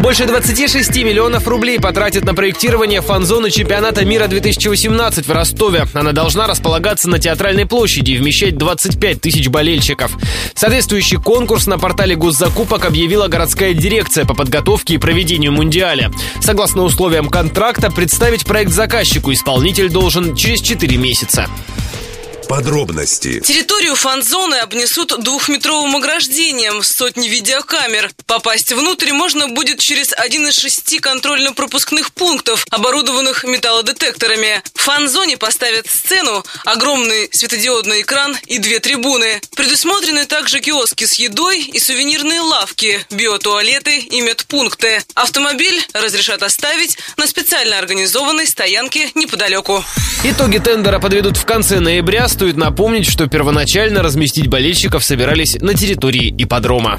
Больше 26 миллионов рублей потратят на проектирование фан-зоны чемпионата мира 2018 в Ростове. Она должна располагаться на театральной площади и вмещать 25 тысяч болельщиков. Соответствующий конкурс на портале госзакупок объявила городская дирекция по подготовке и проведению мундиаля. Согласно условиям контракта, представить проект заказчику исполнитель должен через 4 месяца. Подробности. Территорию фан-зоны обнесут двухметровым ограждением с сотней видеокамер. Попасть внутрь можно будет через один из шести контрольно-пропускных пунктов, оборудованных металлодетекторами. В фан-зоне поставят сцену, огромный светодиодный экран и две трибуны. Предусмотрены также киоски с едой и сувенирные лавки, биотуалеты и медпункты. Автомобиль разрешат оставить на специально организованной стоянке неподалеку. Итоги тендера подведут в конце ноября стоит напомнить, что первоначально разместить болельщиков собирались на территории ипподрома.